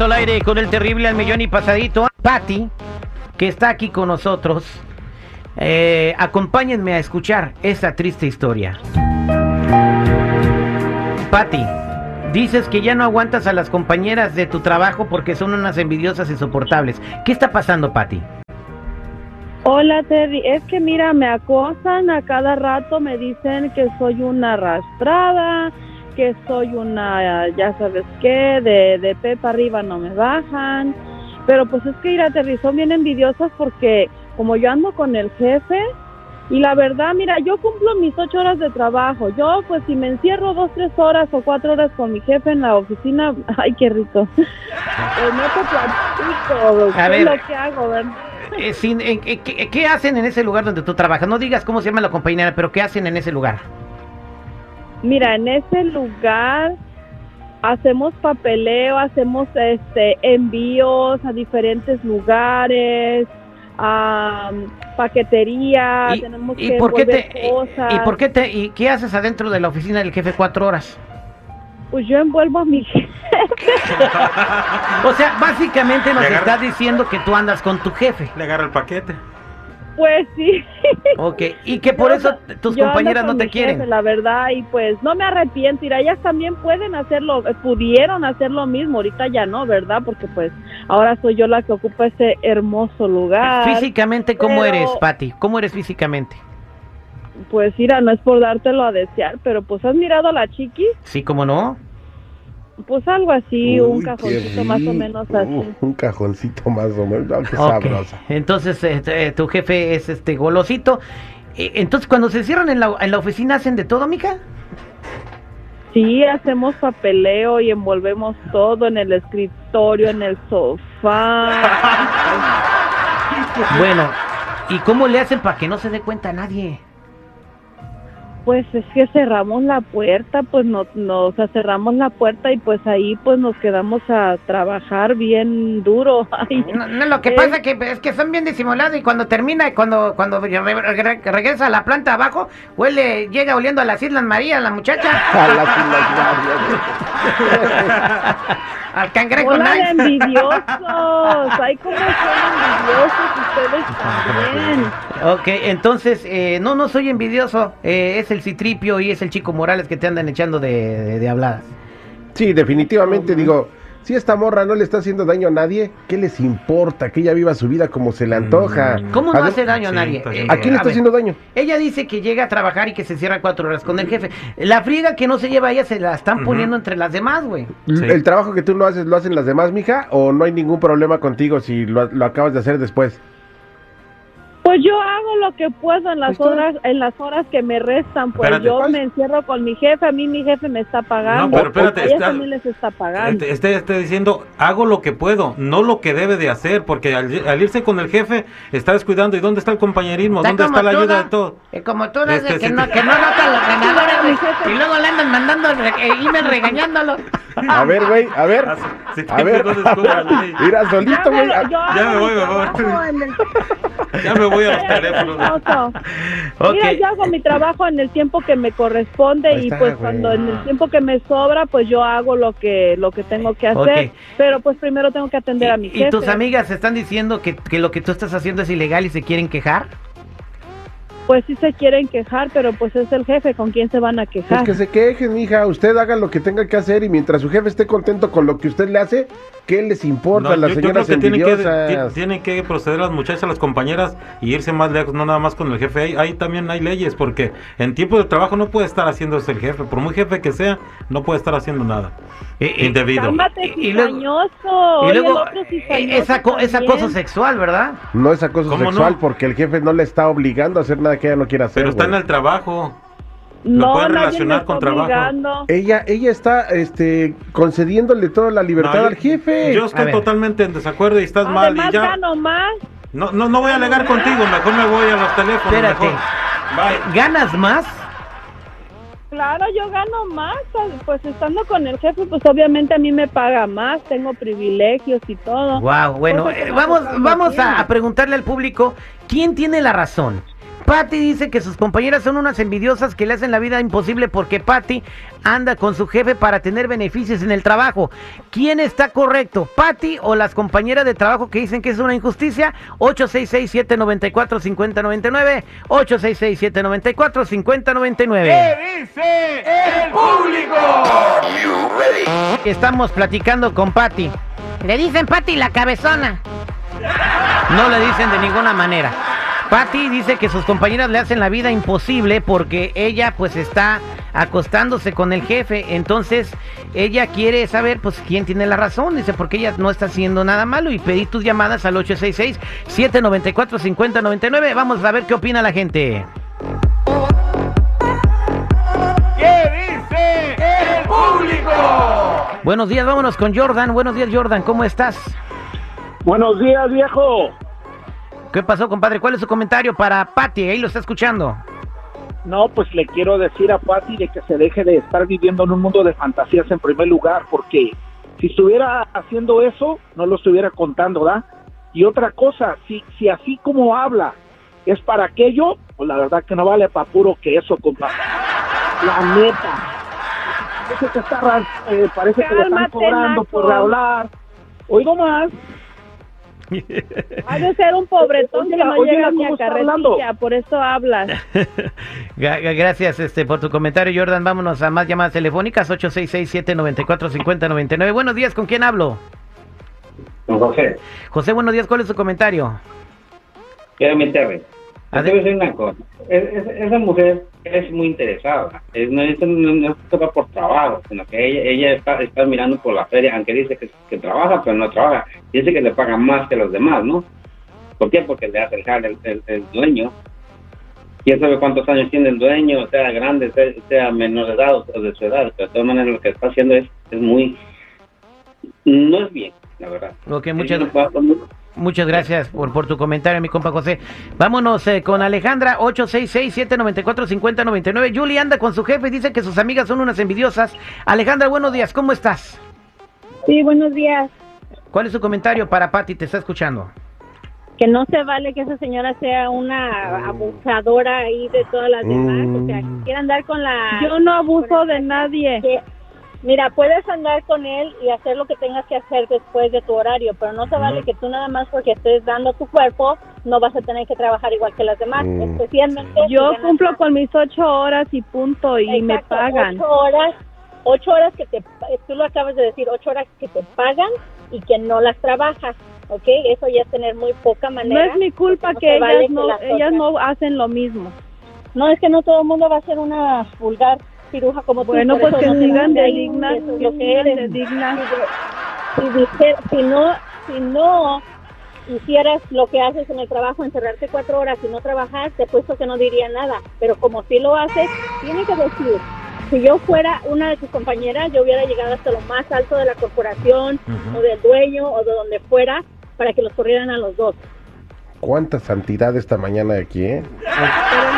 Al aire con el terrible al millón y pasadito. Patty, que está aquí con nosotros. Eh, acompáñenme a escuchar esta triste historia. Patty, dices que ya no aguantas a las compañeras de tu trabajo porque son unas envidiosas insoportables. ¿Qué está pasando, Patty? Hola Terry, es que mira, me acosan a cada rato, me dicen que soy una arrastrada, que soy una, ya sabes qué, de, de pepa arriba no me bajan, pero pues es que ir a Terry son bien envidiosas porque como yo ando con el jefe y la verdad, mira, yo cumplo mis ocho horas de trabajo, yo pues si me encierro dos, tres horas o cuatro horas con mi jefe en la oficina, ay, qué rico, pues no te platico, A ¿qué ver. lo que hago, verdad? Eh, sin- eh, eh, ¿qué, qué hacen en ese lugar donde tú trabajas? No digas cómo se llama la compañera, pero ¿qué hacen en ese lugar? Mira, en ese lugar hacemos papeleo, hacemos este envíos a diferentes lugares, a paquetería, ¿Y, tenemos y que por qué te, cosas. y, y por qué te, y qué haces adentro de la oficina del jefe cuatro horas? Pues yo envuelvo a mi jefe. O sea, básicamente nos estás diciendo que tú andas con tu jefe. Le agarra el paquete. Pues sí. Ok, y que por Yo eso ando- tus compañeras no te quieren. jefe, la verdad, y pues no me arrepiento. Mira, ellas también pueden hacerlo, pudieron hacer lo mismo, ahorita ya no, ¿verdad? Porque pues ahora soy yo la que ocupa ese hermoso lugar. Físicamente, ¿cómo pero- eres, Patti? ¿Cómo eres físicamente? Pues mira, no es por dártelo a desear, pero pues has mirado a la chiqui, Sí, ¿cómo no? Pues algo así, un Uy, cajoncito más o menos así. Uh, un cajoncito más o menos. Qué sabrosa. Entonces, eh, eh, tu jefe es este golosito. Eh, Entonces, cuando se cierran en la, en la oficina, ¿hacen de todo, mica? Sí, hacemos papeleo y envolvemos todo en el escritorio, en el sofá. Bueno, ¿y cómo le hacen para que no se dé cuenta nadie? Pues es que cerramos la puerta, pues no, no, o sea, cerramos la puerta y pues ahí pues nos quedamos a trabajar bien duro. Ay, No, no, lo que pasa que es que son bien disimulados y cuando termina, cuando cuando re- re- regresa a la planta abajo, huele, llega oliendo a las Islas Marías la muchacha, A las Islas Marías. al cangrejo Hola nice. envidiosos, ay cómo son envidiosos ustedes también. Ok, entonces, eh, no, no soy envidioso, eh, es el Citripio y es el Chico Morales que te andan echando de, de, de habladas. Sí, definitivamente digo, si esta morra no le está haciendo daño a nadie, ¿qué les importa? Que ella viva su vida como se le antoja. Mm. ¿Cómo no hace daño a nadie? Eh, ¿A quién le está ver, haciendo daño? Ella dice que llega a trabajar y que se cierra cuatro horas con el jefe. La friega que no se lleva ella se la están poniendo entre las demás, güey. Sí. ¿El trabajo que tú lo haces lo hacen las demás, mija? ¿O no hay ningún problema contigo si lo, lo acabas de hacer después? Pues yo hago lo que puedo en las está. horas, en las horas que me restan, pues Espérate. yo me encierro con mi jefe, a mí mi jefe me está pagando. No, pero espérate, a ellas está- también les está pagando. Este está, está diciendo, hago lo que puedo, no lo que debe de hacer, porque al, al irse con el jefe está descuidando. ¿Y dónde está el compañerismo? Está ¿Dónde está la ayuda ¿no? de todo? Eh, como tú, de Este, que, sí no, te- que no notan los ganadores, y luego le andan mandando eh, email regañándolo. A ver, güey, a ver. Ah, A ver, mira, solito, güey. Ya me voy, me voy. Ya me voy a los teléfonos. Mira, yo hago mi trabajo en el tiempo que me corresponde Ahí y está, pues güey. cuando en el tiempo que me sobra, pues yo hago lo que lo que tengo que hacer. Pero pues primero tengo que atender a mi ¿Y, jefe. y tus amigas están diciendo que, que lo que tú estás haciendo es ilegal y se quieren quejar? Pues sí se quieren quejar, pero pues es el jefe con quien se van a quejar. Pues que se quejen, mija. Usted haga lo que tenga que hacer y mientras su jefe esté contento con lo que usted le hace, ¿qué les importa No, a las yo- yo señoras creo que tienen que, tienen que proceder las muchachas, las compañeras y irse más lejos, no nada más con el jefe. Ahí, ahí también hay leyes, porque en tiempo de trabajo no puede estar haciendo eso el jefe. Por muy jefe que sea, no puede estar haciendo nada Eh, eh, indebido. Cálmate, Y- y luego- y luego, eh, cizañoso es, aco- es también. acoso sexual, ¿verdad? No es acoso ¿Cómo sexual no? porque el jefe no le está obligando a hacer nada que ella no quiera hacer. Pero está en el trabajo. No, puede nadie relacionar con trabajo. obligando. Ella, ella está este, concediéndole toda la libertad No, al jefe. Yo estoy totalmente en desacuerdo y estás mal. Y ya. gano más. No, no, no voy a alegar contigo, mejor me voy a los teléfonos. Espérate. mejor. Bye. ¿Ganas más? Claro, yo gano más, pues estando con el jefe, pues obviamente a mí me paga más, tengo privilegios y todo. Wow, bueno, que eh, vamos, vamos a preguntarle al público quién tiene la razón. Patty dice que sus compañeras son unas envidiosas que le hacen la vida imposible porque Patty anda con su jefe para tener beneficios en el trabajo. ¿Quién está correcto? ¿Patty o las compañeras de trabajo que dicen que es una injusticia? 866-794-5099. 866-794-5099. ¿Qué dice el público? Estamos platicando con Patty. Le dicen Patty la cabezona. No le dicen de ninguna manera. Patty dice que sus compañeras le hacen la vida imposible porque ella pues está acostándose con el jefe. Entonces ella quiere saber pues quién tiene la razón. Dice porque ella no está haciendo nada malo y pedí tus llamadas al 866-794-5099. Vamos a ver qué opina la gente. ¿Qué dice el público? Buenos días, vámonos con Jordan. Buenos días Jordan, ¿cómo estás? Buenos días, viejo. ¿Qué pasó, compadre? ¿Cuál es su comentario para Patty? Ahí lo está escuchando. No, pues le quiero decir a Patti de que se deje de estar viviendo en un mundo de fantasías en primer lugar, porque si estuviera haciendo eso, no lo estuviera contando, ¿da? Y otra cosa, si, si así como habla es para aquello, pues la verdad que no vale para puro que eso, compa. La neta. Parece que, está, eh, parece que le están cobrando por hablar. Oigo más. Ha de ser un pobretón Oye, que no oye, llega ni ¿cómo a carretilla, por eso hablas. Gra- gra- Gracias este, por tu comentario, Jordan. Vámonos a más llamadas telefónicas, 866-794-5099. Buenos días, ¿con quién hablo? Don José, José, buenos días, ¿cuál es su comentario? quiero meterme. Decir una cosa. Es- es- esa mujer es muy interesada. Es, no, eso no, toca por trabajo, sino que ella, ella está, está mirando por la feria, aunque dice que, que trabaja, pero no trabaja. Dice que le pagan más que los demás, ¿no? ¿Por qué? Porque le hace el el, el- dueño. ¿Quién sabe cuántos años tiene el dueño? Sea grande, sea, sea menor de edad o de su edad. Pero de todas maneras lo que está haciendo es, es muy... No es bien, la verdad. Ok, muchas, Ella va- muchas gracias por, por tu comentario, mi compa José. Vámonos eh, con Alejandra, 866-794-5099. Julie anda con su jefe y dice que sus amigas son unas envidiosas. Alejandra, buenos días, ¿cómo estás? Sí, buenos días. ¿Cuál es su comentario para Patty? Te está escuchando. que no se vale que esa señora sea una abusadora ahí de todas las demás, o sea, que quiere andar con la... Yo no abuso de nadie. que- mira, puedes andar con él y hacer lo que tengas que hacer después de tu horario, pero no se vale que tú nada más porque estés dando tu cuerpo, no vas a tener que trabajar igual que las demás, Mm. especialmente... si Yo ganas cumplo con mis ocho horas y punto y me pagan. Ocho horas, ocho horas que te, tú lo acabas de decir, ocho horas que te pagan y que no las trabajas, ¿ok? Eso ya es tener muy poca No manera. es mi culpa que vale ellas no, las ellas no hacen lo mismo. No, es que no todo el mundo va a ser una vulgar ciruja como Bueno, tú. pues por que no sigan de dignas, que lo que eres. de dignas. Si, dije- si no, si no hicieras lo que haces en el trabajo, encerrarte cuatro horas y no trabajar, te puesto que no diría nada. Pero como si lo haces, tiene que decir, si yo fuera una de tus compañeras, yo hubiera llegado hasta lo más alto de la corporación Ujú. o del dueño o de donde fuera para que los corrieran a los dos. Cuánta santidad esta mañana aquí, ¿eh? Pero él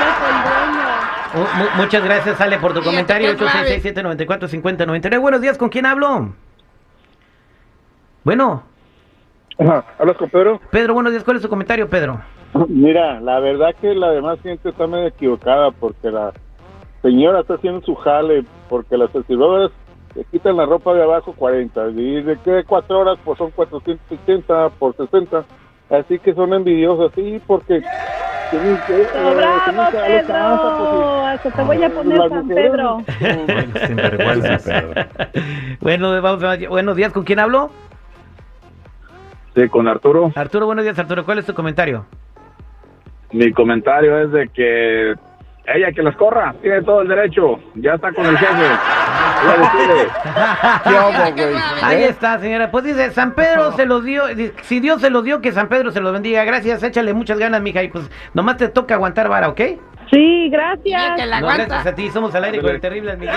mu- muchas gracias, Ale, por tu comentario. 866-794-5099. Buenos días, ¿con quién hablo? Bueno, ¿Hablas con Pedro? Pedro, buenos días. ¿Cuál es su comentario, Pedro? Mira, la verdad que la demás gente está medio equivocada porque la señora está haciendo su jale, porque las servidoras le quitan la ropa de abajo 40 y de que cuatro horas pues son 460 por 60, así que son envidiosas, sí, porque eh, ¡Oh, bravo, chance, pues, Pedro! Hasta te voy a poner San mujeres, Pedro. Bueno, vamos a- buenos días. ¿Con quién hablo? Sí, con Arturo. Arturo, buenos días, Arturo. ¿Cuál es tu comentario? Mi comentario es de que ella que las corra, tiene todo el derecho. Ya está con el jefe. Ahí ¿Eh? está, señora. Pues dice, San Pedro se los dio. Si Dios se los dio, que San Pedro se los bendiga. Gracias, échale muchas ganas, mija. Y pues nomás te toca aguantar vara, ¿ok? Sí, gracias. No, gracias a ti. Somos al aire con el terrible millón.